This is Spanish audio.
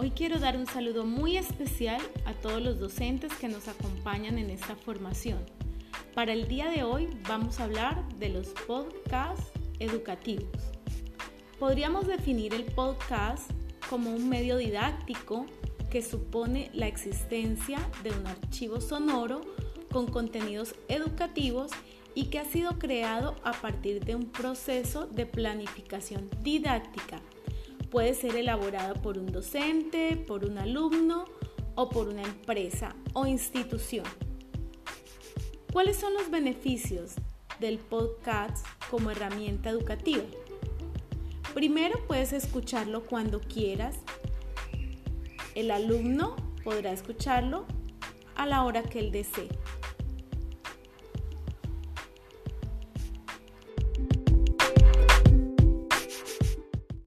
Hoy quiero dar un saludo muy especial a todos los docentes que nos acompañan en esta formación. Para el día de hoy vamos a hablar de los podcasts educativos. Podríamos definir el podcast como un medio didáctico que supone la existencia de un archivo sonoro con contenidos educativos y que ha sido creado a partir de un proceso de planificación didáctica. Puede ser elaborado por un docente, por un alumno o por una empresa o institución. ¿Cuáles son los beneficios del podcast como herramienta educativa? Primero puedes escucharlo cuando quieras. El alumno podrá escucharlo a la hora que él desee.